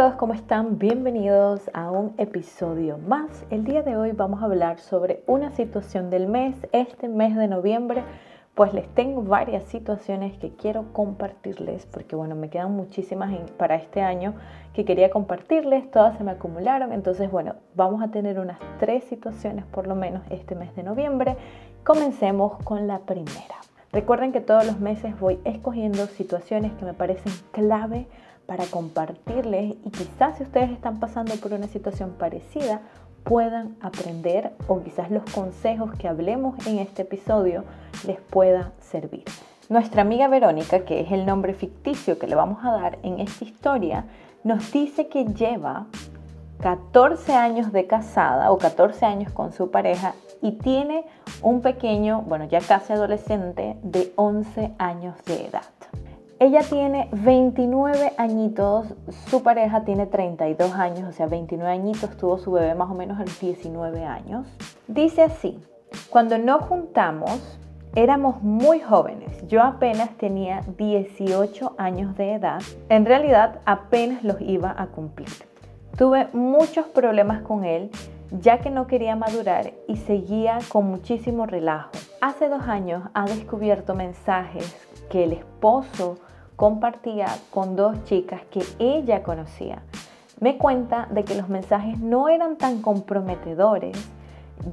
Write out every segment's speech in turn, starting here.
Todos, ¿cómo están? Bienvenidos a un episodio más. El día de hoy vamos a hablar sobre una situación del mes, este mes de noviembre, pues les tengo varias situaciones que quiero compartirles, porque bueno, me quedan muchísimas para este año que quería compartirles, todas se me acumularon, entonces bueno, vamos a tener unas tres situaciones por lo menos este mes de noviembre. Comencemos con la primera. Recuerden que todos los meses voy escogiendo situaciones que me parecen clave para compartirles y quizás si ustedes están pasando por una situación parecida puedan aprender o quizás los consejos que hablemos en este episodio les pueda servir. Nuestra amiga Verónica, que es el nombre ficticio que le vamos a dar en esta historia, nos dice que lleva 14 años de casada o 14 años con su pareja y tiene un pequeño, bueno, ya casi adolescente de 11 años de edad. Ella tiene 29 añitos, su pareja tiene 32 años, o sea, 29 añitos, tuvo su bebé más o menos a los 19 años. Dice así, cuando nos juntamos, éramos muy jóvenes. Yo apenas tenía 18 años de edad. En realidad, apenas los iba a cumplir. Tuve muchos problemas con él, ya que no quería madurar y seguía con muchísimo relajo. Hace dos años ha descubierto mensajes que el esposo compartía con dos chicas que ella conocía. Me cuenta de que los mensajes no eran tan comprometedores,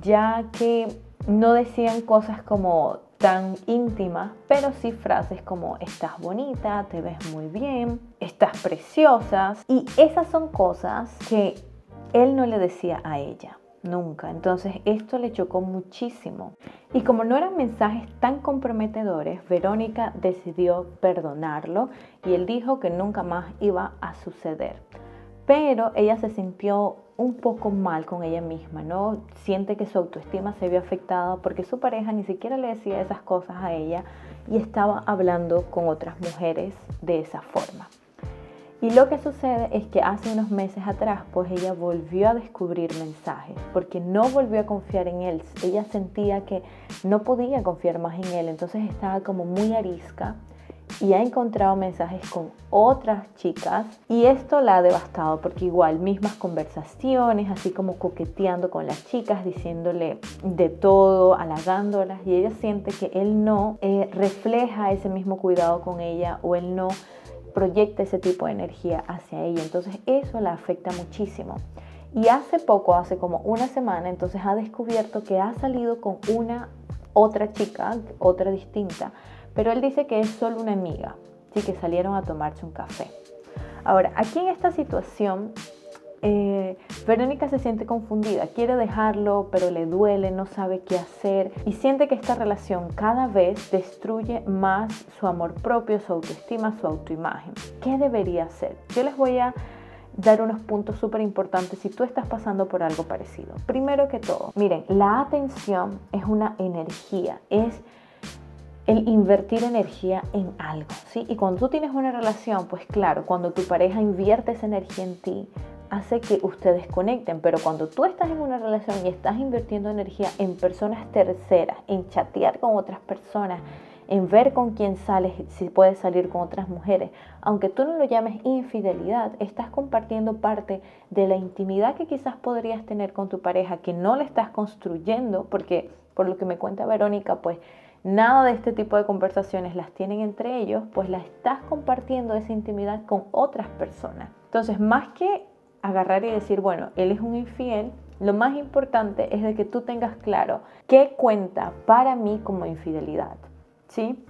ya que no decían cosas como tan íntimas, pero sí frases como estás bonita, te ves muy bien, estás preciosa. Y esas son cosas que él no le decía a ella nunca. Entonces esto le chocó muchísimo. Y como no eran mensajes tan comprometedores, Verónica decidió perdonarlo y él dijo que nunca más iba a suceder. Pero ella se sintió un poco mal con ella misma, ¿no? Siente que su autoestima se vio afectada porque su pareja ni siquiera le decía esas cosas a ella y estaba hablando con otras mujeres de esa forma. Y lo que sucede es que hace unos meses atrás, pues ella volvió a descubrir mensajes, porque no volvió a confiar en él. Ella sentía que no podía confiar más en él, entonces estaba como muy arisca y ha encontrado mensajes con otras chicas y esto la ha devastado porque igual mismas conversaciones, así como coqueteando con las chicas, diciéndole de todo, halagándolas y ella siente que él no eh, refleja ese mismo cuidado con ella o él no proyecta ese tipo de energía hacia ella. Entonces eso la afecta muchísimo. Y hace poco, hace como una semana, entonces ha descubierto que ha salido con una otra chica, otra distinta, pero él dice que es solo una amiga, sí que salieron a tomarse un café. Ahora, aquí en esta situación, eh, Verónica se siente confundida, quiere dejarlo, pero le duele, no sabe qué hacer y siente que esta relación cada vez destruye más su amor propio, su autoestima, su autoimagen. ¿Qué debería hacer? Yo les voy a dar unos puntos súper importantes si tú estás pasando por algo parecido. Primero que todo, miren, la atención es una energía, es el invertir energía en algo, ¿sí? Y cuando tú tienes una relación, pues claro, cuando tu pareja invierte esa energía en ti, hace que ustedes conecten, pero cuando tú estás en una relación y estás invirtiendo energía en personas terceras, en chatear con otras personas, en ver con quién sales, si puedes salir con otras mujeres, aunque tú no lo llames infidelidad, estás compartiendo parte de la intimidad que quizás podrías tener con tu pareja, que no la estás construyendo, porque por lo que me cuenta Verónica, pues nada de este tipo de conversaciones las tienen entre ellos, pues la estás compartiendo esa intimidad con otras personas. Entonces, más que agarrar y decir, bueno, él es un infiel, lo más importante es de que tú tengas claro qué cuenta para mí como infidelidad, ¿sí?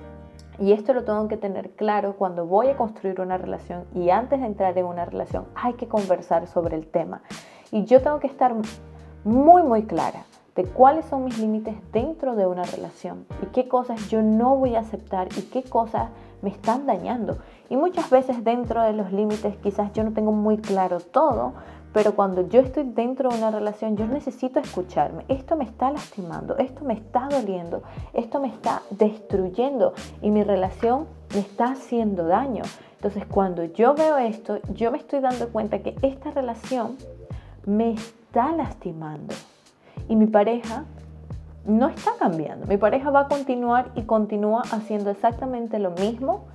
Y esto lo tengo que tener claro cuando voy a construir una relación y antes de entrar en una relación hay que conversar sobre el tema. Y yo tengo que estar muy, muy clara de cuáles son mis límites dentro de una relación y qué cosas yo no voy a aceptar y qué cosas me están dañando. Y muchas veces dentro de los límites quizás yo no tengo muy claro todo, pero cuando yo estoy dentro de una relación yo necesito escucharme. Esto me está lastimando, esto me está doliendo, esto me está destruyendo y mi relación me está haciendo daño. Entonces cuando yo veo esto, yo me estoy dando cuenta que esta relación me está lastimando y mi pareja no está cambiando. Mi pareja va a continuar y continúa haciendo exactamente lo mismo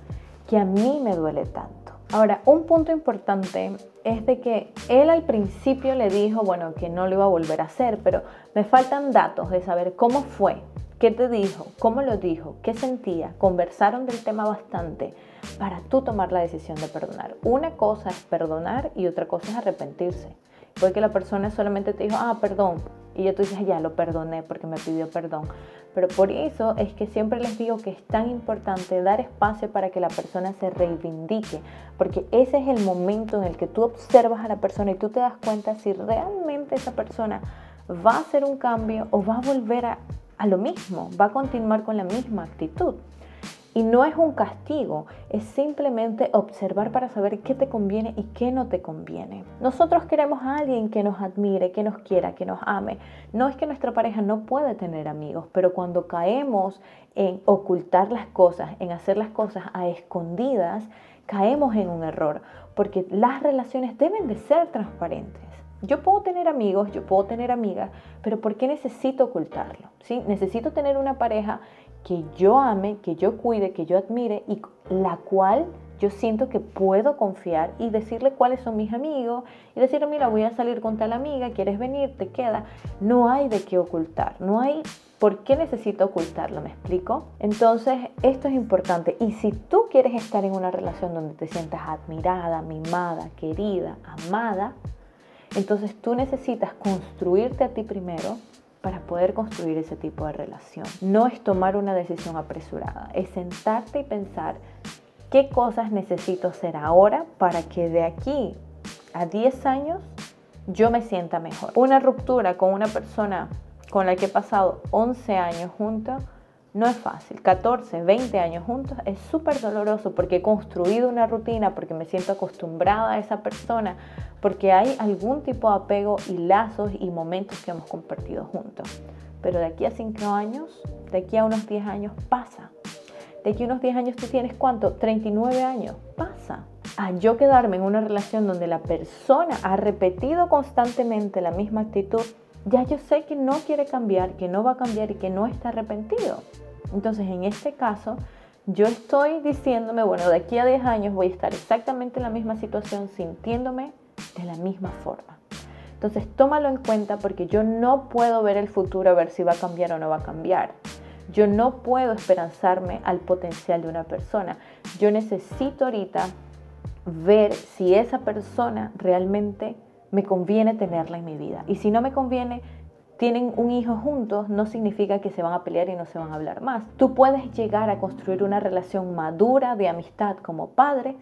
que a mí me duele tanto. Ahora, un punto importante es de que él al principio le dijo, bueno, que no lo iba a volver a hacer, pero me faltan datos de saber cómo fue, qué te dijo, cómo lo dijo, qué sentía. Conversaron del tema bastante para tú tomar la decisión de perdonar. Una cosa es perdonar y otra cosa es arrepentirse. Porque la persona solamente te dijo, ah, perdón, y ya tú dices, ya lo perdoné porque me pidió perdón. Pero por eso es que siempre les digo que es tan importante dar espacio para que la persona se reivindique, porque ese es el momento en el que tú observas a la persona y tú te das cuenta si realmente esa persona va a hacer un cambio o va a volver a, a lo mismo, va a continuar con la misma actitud. Y no es un castigo, es simplemente observar para saber qué te conviene y qué no te conviene. Nosotros queremos a alguien que nos admire, que nos quiera, que nos ame. No es que nuestra pareja no puede tener amigos, pero cuando caemos en ocultar las cosas, en hacer las cosas a escondidas, caemos en un error, porque las relaciones deben de ser transparentes. Yo puedo tener amigos, yo puedo tener amigas, pero ¿por qué necesito ocultarlo? ¿Sí? Necesito tener una pareja que yo ame, que yo cuide, que yo admire y la cual yo siento que puedo confiar y decirle cuáles son mis amigos y decirle, mira, voy a salir con tal amiga, quieres venir, te queda. No hay de qué ocultar, no hay por qué necesito ocultarlo, ¿me explico? Entonces, esto es importante y si tú quieres estar en una relación donde te sientas admirada, mimada, querida, amada, entonces tú necesitas construirte a ti primero para poder construir ese tipo de relación. No es tomar una decisión apresurada, es sentarte y pensar qué cosas necesito hacer ahora para que de aquí a 10 años yo me sienta mejor. Una ruptura con una persona con la que he pasado 11 años juntos no es fácil. 14, 20 años juntos es súper doloroso porque he construido una rutina, porque me siento acostumbrada a esa persona, porque hay algún tipo de apego y lazos y momentos que hemos compartido juntos. Pero de aquí a 5 años, de aquí a unos 10 años, pasa. De aquí a unos 10 años tú tienes cuánto? 39 años, pasa. A yo quedarme en una relación donde la persona ha repetido constantemente la misma actitud, ya yo sé que no quiere cambiar, que no va a cambiar y que no está arrepentido. Entonces, en este caso, yo estoy diciéndome, bueno, de aquí a 10 años voy a estar exactamente en la misma situación, sintiéndome de la misma forma. Entonces, tómalo en cuenta porque yo no puedo ver el futuro a ver si va a cambiar o no va a cambiar. Yo no puedo esperanzarme al potencial de una persona. Yo necesito ahorita ver si esa persona realmente me conviene tenerla en mi vida. Y si no me conviene, tienen un hijo juntos, no significa que se van a pelear y no se van a hablar más. Tú puedes llegar a construir una relación madura de amistad como padres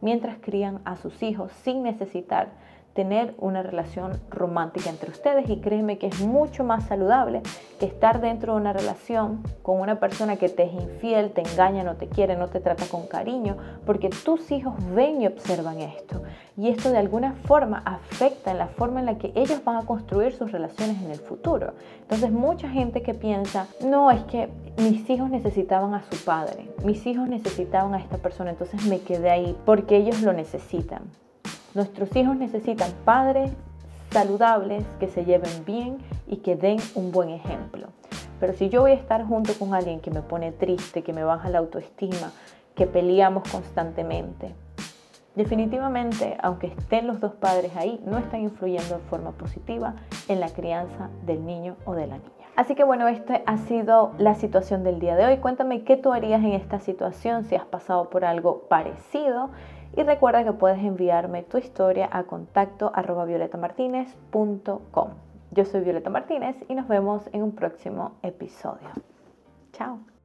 mientras crían a sus hijos sin necesitar tener una relación romántica entre ustedes y créeme que es mucho más saludable que estar dentro de una relación con una persona que te es infiel, te engaña, no te quiere, no te trata con cariño, porque tus hijos ven y observan esto. Y esto de alguna forma afecta en la forma en la que ellos van a construir sus relaciones en el futuro. Entonces mucha gente que piensa, no, es que mis hijos necesitaban a su padre, mis hijos necesitaban a esta persona, entonces me quedé ahí porque ellos lo necesitan. Nuestros hijos necesitan padres saludables, que se lleven bien y que den un buen ejemplo. Pero si yo voy a estar junto con alguien que me pone triste, que me baja la autoestima, que peleamos constantemente, definitivamente, aunque estén los dos padres ahí, no están influyendo de forma positiva en la crianza del niño o de la niña. Así que bueno, esta ha sido la situación del día de hoy. Cuéntame qué tú harías en esta situación si has pasado por algo parecido y recuerda que puedes enviarme tu historia a contacto arroba. Yo soy Violeta Martínez y nos vemos en un próximo episodio. Chao.